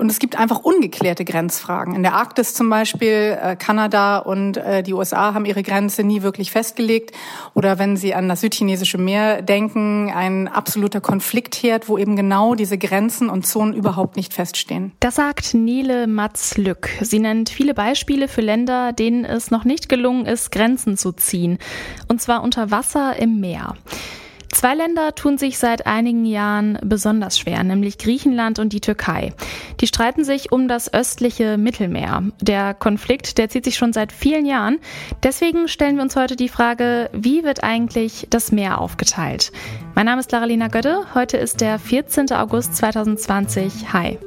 Und es gibt einfach ungeklärte Grenzfragen. In der Arktis zum Beispiel, äh, Kanada und äh, die USA haben ihre Grenze nie wirklich festgelegt. Oder wenn Sie an das südchinesische Meer denken, ein absoluter Konfliktherd, wo eben genau diese Grenzen und Zonen überhaupt nicht feststehen. Das sagt Nele Matz-Lück. Sie nennt viele Beispiele für Länder, denen es noch nicht gelungen ist, Grenzen zu ziehen. Und zwar unter Wasser im Meer. Zwei Länder tun sich seit einigen Jahren besonders schwer, nämlich Griechenland und die Türkei. Die streiten sich um das östliche Mittelmeer. Der Konflikt, der zieht sich schon seit vielen Jahren. Deswegen stellen wir uns heute die Frage, wie wird eigentlich das Meer aufgeteilt? Mein Name ist Laralina Götte. Heute ist der 14. August 2020. Hi.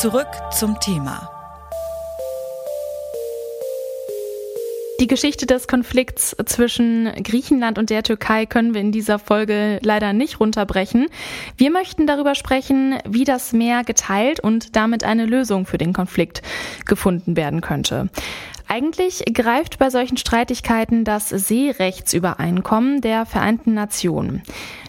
Zurück zum Thema. Die Geschichte des Konflikts zwischen Griechenland und der Türkei können wir in dieser Folge leider nicht runterbrechen. Wir möchten darüber sprechen, wie das Meer geteilt und damit eine Lösung für den Konflikt gefunden werden könnte. Eigentlich greift bei solchen Streitigkeiten das Seerechtsübereinkommen der Vereinten Nationen.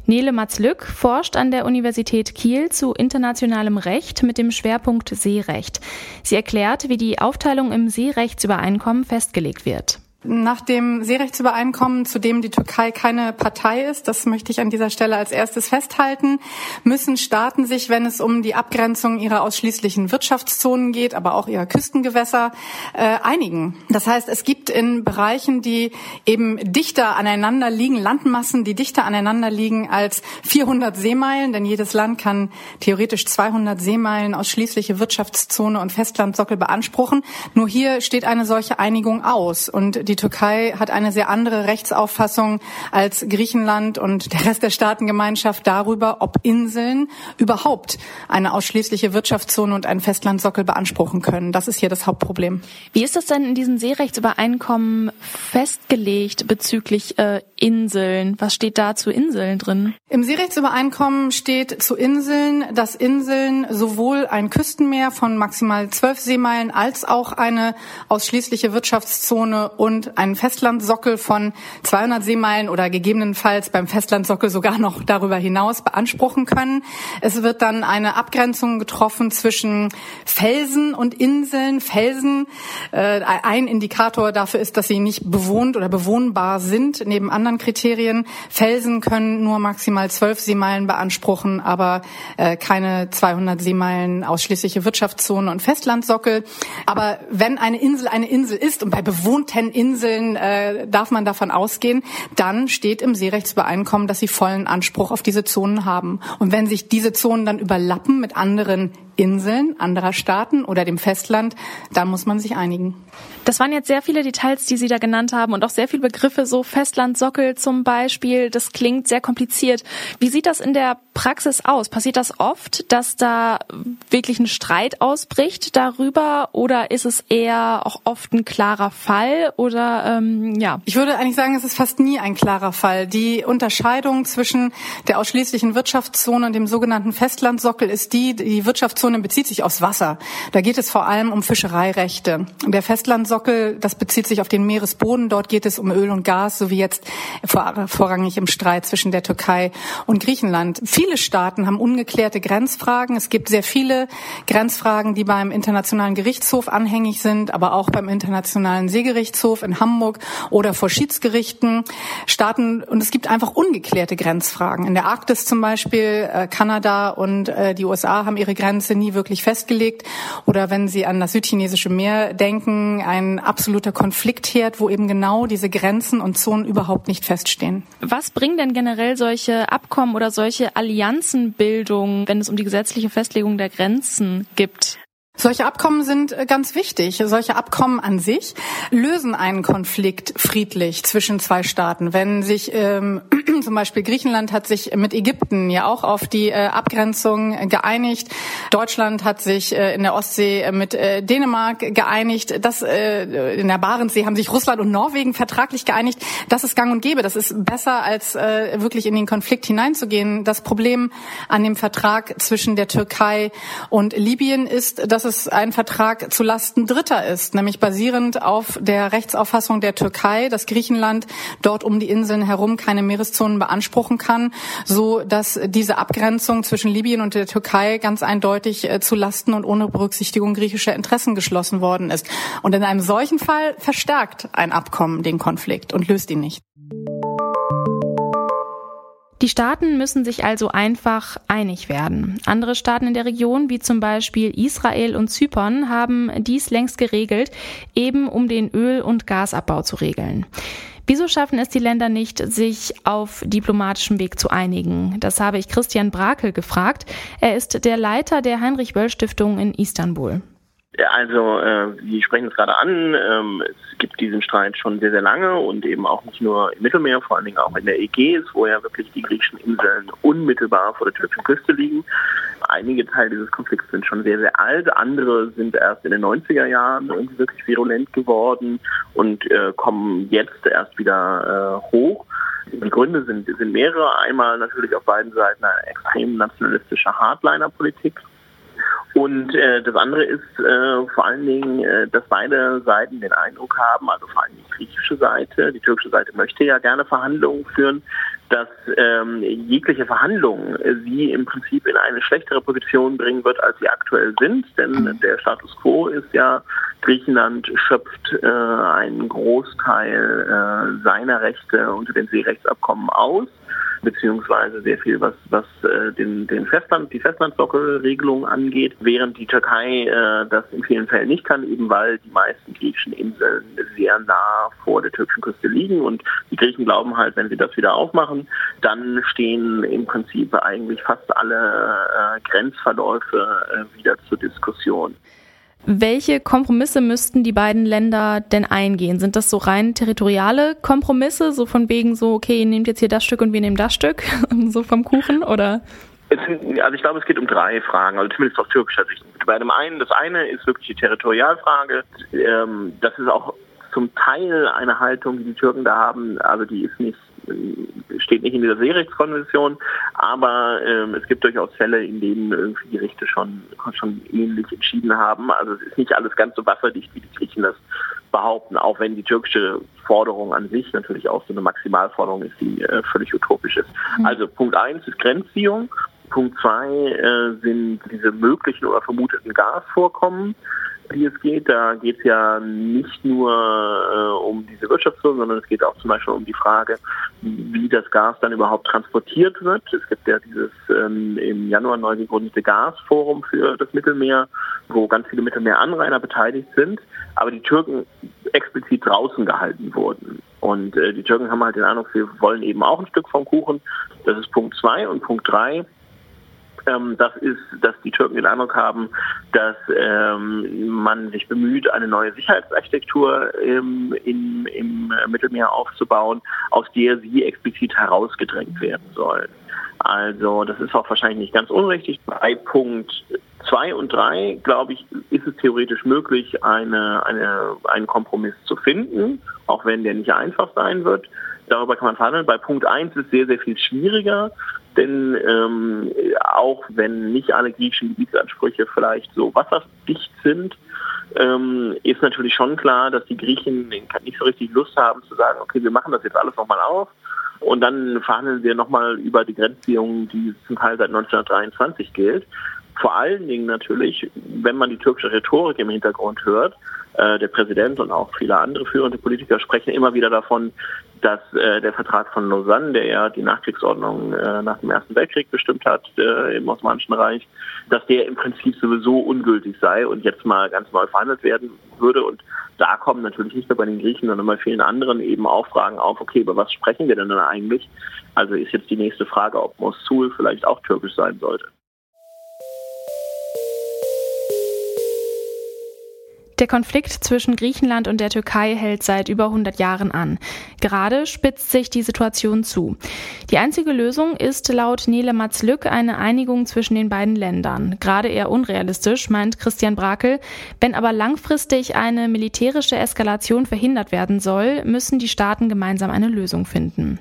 Nele Matz-Lück forscht an der Universität Kiel zu internationalem Recht mit dem Schwerpunkt Seerecht. Sie erklärt, wie die Aufteilung im Seerechtsübereinkommen festgelegt wird. Nach dem Seerechtsübereinkommen, zu dem die Türkei keine Partei ist, das möchte ich an dieser Stelle als erstes festhalten, müssen Staaten sich, wenn es um die Abgrenzung ihrer ausschließlichen Wirtschaftszonen geht, aber auch ihrer Küstengewässer, äh, einigen. Das heißt, es gibt in Bereichen, die eben dichter aneinander liegen, Landmassen, die dichter aneinander liegen als 400 Seemeilen, denn jedes Land kann theoretisch 200 Seemeilen ausschließliche Wirtschaftszone und Festlandsockel beanspruchen. Nur hier steht eine solche Einigung aus und die Türkei hat eine sehr andere Rechtsauffassung als Griechenland und der Rest der Staatengemeinschaft darüber, ob Inseln überhaupt eine ausschließliche Wirtschaftszone und einen Festlandsockel beanspruchen können. Das ist hier das Hauptproblem. Wie ist das denn in diesen Seerechtsübereinkommen festgelegt bezüglich äh, Inseln? Was steht da zu Inseln drin? Im Seerechtsübereinkommen steht zu Inseln, dass Inseln sowohl ein Küstenmeer von maximal zwölf Seemeilen als auch eine ausschließliche Wirtschaftszone und und einen Festlandsockel von 200 Seemeilen oder gegebenenfalls beim Festlandsockel sogar noch darüber hinaus beanspruchen können. Es wird dann eine Abgrenzung getroffen zwischen Felsen und Inseln. Felsen, äh, ein Indikator dafür ist, dass sie nicht bewohnt oder bewohnbar sind, neben anderen Kriterien. Felsen können nur maximal zwölf Seemeilen beanspruchen, aber äh, keine 200 Seemeilen ausschließliche Wirtschaftszone und Festlandsockel. Aber wenn eine Insel eine Insel ist und bei bewohnten Inseln äh, darf man davon ausgehen, dann steht im Seerechtsübereinkommen, dass sie vollen Anspruch auf diese Zonen haben. Und wenn sich diese Zonen dann überlappen mit anderen Inseln anderer Staaten oder dem Festland, dann muss man sich einigen. Das waren jetzt sehr viele Details, die Sie da genannt haben und auch sehr viele Begriffe, so Festlandsockel zum Beispiel. Das klingt sehr kompliziert. Wie sieht das in der Praxis aus? Passiert das oft, dass da wirklich ein Streit ausbricht darüber oder ist es eher auch oft ein klarer Fall oder ähm, ja? Ich würde eigentlich sagen, es ist fast nie ein klarer Fall. Die Unterscheidung zwischen der ausschließlichen Wirtschaftszone und dem sogenannten Festlandsockel ist die, die Wirtschaftszone Zone bezieht sich aufs Wasser. Da geht es vor allem um Fischereirechte. Der Festlandsockel, das bezieht sich auf den Meeresboden. Dort geht es um Öl und Gas, so wie jetzt vor, vorrangig im Streit zwischen der Türkei und Griechenland. Viele Staaten haben ungeklärte Grenzfragen. Es gibt sehr viele Grenzfragen, die beim Internationalen Gerichtshof anhängig sind, aber auch beim Internationalen Seegerichtshof in Hamburg oder vor Schiedsgerichten. Staaten, und es gibt einfach ungeklärte Grenzfragen. In der Arktis zum Beispiel, äh, Kanada und äh, die USA haben ihre Grenze nie wirklich festgelegt. Oder wenn Sie an das südchinesische Meer denken, ein absoluter Konfliktherd, wo eben genau diese Grenzen und Zonen überhaupt nicht feststehen. Was bringen denn generell solche Abkommen oder solche Allianzenbildungen, wenn es um die gesetzliche Festlegung der Grenzen gibt? Solche Abkommen sind äh, ganz wichtig. Solche Abkommen an sich lösen einen Konflikt friedlich zwischen zwei Staaten. Wenn sich ähm, Zum Beispiel Griechenland hat sich mit Ägypten ja auch auf die äh, Abgrenzung geeinigt. Deutschland hat sich äh, in der Ostsee mit äh, Dänemark geeinigt. Das äh, in der Barentssee haben sich Russland und Norwegen vertraglich geeinigt. Das ist gang und gäbe. Das ist besser als äh, wirklich in den Konflikt hineinzugehen. Das Problem an dem Vertrag zwischen der Türkei und Libyen ist, dass es ein Vertrag zu Lasten Dritter ist, nämlich basierend auf der Rechtsauffassung der Türkei, dass Griechenland dort um die Inseln herum keine Meereszonen beanspruchen kann, so dass diese Abgrenzung zwischen Libyen und der Türkei ganz eindeutig äh, zu Lasten und ohne Berücksichtigung griechischer Interessen geschlossen worden ist. Und in einem solchen Fall verstärkt ein Abkommen den Konflikt und löst ihn nicht. Die Staaten müssen sich also einfach einig werden. Andere Staaten in der Region, wie zum Beispiel Israel und Zypern, haben dies längst geregelt, eben um den Öl- und Gasabbau zu regeln. Wieso schaffen es die Länder nicht, sich auf diplomatischem Weg zu einigen? Das habe ich Christian Brakel gefragt. Er ist der Leiter der Heinrich-Böll-Stiftung in Istanbul. Also, äh, Sie sprechen es gerade an, ähm, es gibt diesen Streit schon sehr, sehr lange und eben auch nicht nur im Mittelmeer, vor allen Dingen auch in der Ägäis, wo ja wirklich die griechischen Inseln unmittelbar vor der türkischen Küste liegen. Einige Teile dieses Konflikts sind schon sehr, sehr alt, andere sind erst in den 90er Jahren wirklich virulent geworden und äh, kommen jetzt erst wieder äh, hoch. Die Gründe sind, sind mehrere. Einmal natürlich auf beiden Seiten eine extrem nationalistische Hardliner-Politik und äh, das andere ist äh, vor allen Dingen, äh, dass beide Seiten den Eindruck haben, also vor allem die griechische Seite, die türkische Seite möchte ja gerne Verhandlungen führen, dass ähm, jegliche Verhandlungen sie im Prinzip in eine schlechtere Position bringen wird, als sie aktuell sind. Denn mhm. der Status quo ist ja, Griechenland schöpft äh, einen Großteil äh, seiner Rechte unter den Seerechtsabkommen aus beziehungsweise sehr viel, was, was äh, den, den Festland, die Festlandsockelregelung angeht, während die Türkei äh, das in vielen Fällen nicht kann, eben weil die meisten griechischen Inseln sehr nah vor der türkischen Küste liegen und die Griechen glauben halt, wenn sie das wieder aufmachen, dann stehen im Prinzip eigentlich fast alle äh, Grenzverläufe äh, wieder zur Diskussion. Welche Kompromisse müssten die beiden Länder denn eingehen? Sind das so rein territoriale Kompromisse, so von wegen so, okay, ihr nehmt jetzt hier das Stück und wir nehmen das Stück, so vom Kuchen, oder? also ich glaube, es geht um drei Fragen, also zumindest aus türkischer Sicht. Bei dem einen, das eine ist wirklich die Territorialfrage. Ähm, das ist auch zum Teil eine Haltung, die die Türken da haben, also die ist nicht steht nicht in dieser Seerechtskonvention, aber ähm, es gibt durchaus Fälle, in denen irgendwie die Gerichte schon, schon ähnlich entschieden haben. Also es ist nicht alles ganz so wasserdicht, wie die Griechen das behaupten, auch wenn die türkische Forderung an sich natürlich auch so eine Maximalforderung ist, die äh, völlig utopisch ist. Mhm. Also Punkt eins ist Grenzziehung. Punkt zwei äh, sind diese möglichen oder vermuteten Gasvorkommen die es geht. Da geht es ja nicht nur äh, um diese Wirtschaftszone, sondern es geht auch zum Beispiel um die Frage, wie das Gas dann überhaupt transportiert wird. Es gibt ja dieses ähm, im Januar neu gegründete Gasforum für das Mittelmeer, wo ganz viele Mittelmeeranrainer beteiligt sind, aber die Türken explizit draußen gehalten wurden. Und äh, die Türken haben halt den Eindruck, wir wollen eben auch ein Stück vom Kuchen. Das ist Punkt zwei und Punkt drei das ist, dass die Türken den Eindruck haben, dass ähm, man sich bemüht, eine neue Sicherheitsarchitektur im, im, im Mittelmeer aufzubauen, aus der sie explizit herausgedrängt werden sollen. Also das ist auch wahrscheinlich nicht ganz unrichtig. Bei Punkt zwei und drei, glaube ich, ist es theoretisch möglich, eine, eine, einen Kompromiss zu finden, auch wenn der nicht einfach sein wird. Darüber kann man verhandeln. Bei Punkt eins ist sehr, sehr viel schwieriger, denn ähm, auch wenn nicht alle griechischen Gebietsansprüche vielleicht so wasserdicht sind, ähm, ist natürlich schon klar, dass die Griechen nicht so richtig Lust haben zu sagen, okay, wir machen das jetzt alles nochmal auf und dann verhandeln wir nochmal über die Grenzziehung, die zum Teil seit 1923 gilt. Vor allen Dingen natürlich, wenn man die türkische Rhetorik im Hintergrund hört, der Präsident und auch viele andere führende Politiker sprechen immer wieder davon, dass äh, der Vertrag von Lausanne, der ja die Nachkriegsordnung äh, nach dem Ersten Weltkrieg bestimmt hat äh, im Osmanischen Reich, dass der im Prinzip sowieso ungültig sei und jetzt mal ganz neu verhandelt werden würde. Und da kommen natürlich nicht nur bei den Griechen, sondern bei vielen anderen eben auch Fragen auf, okay, über was sprechen wir denn dann eigentlich? Also ist jetzt die nächste Frage, ob Mosul vielleicht auch türkisch sein sollte. Der Konflikt zwischen Griechenland und der Türkei hält seit über 100 Jahren an. Gerade spitzt sich die Situation zu. Die einzige Lösung ist laut Nele Matzlück eine Einigung zwischen den beiden Ländern. Gerade eher unrealistisch, meint Christian Brakel. Wenn aber langfristig eine militärische Eskalation verhindert werden soll, müssen die Staaten gemeinsam eine Lösung finden.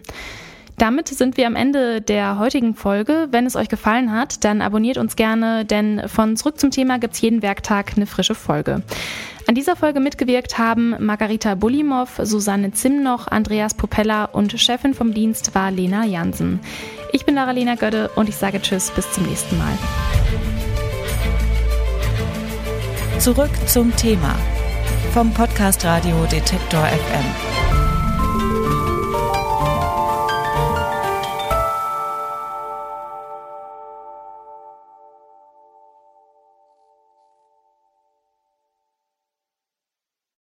Damit sind wir am Ende der heutigen Folge. Wenn es euch gefallen hat, dann abonniert uns gerne, denn von Zurück zum Thema gibt's jeden Werktag eine frische Folge. An dieser Folge mitgewirkt haben Margarita Bulimov, Susanne Zimnoch, Andreas Popella und Chefin vom Dienst war Lena Jansen. Ich bin Lara-Lena Gödde und ich sage Tschüss, bis zum nächsten Mal. Zurück zum Thema vom Podcast Radio Detektor FM.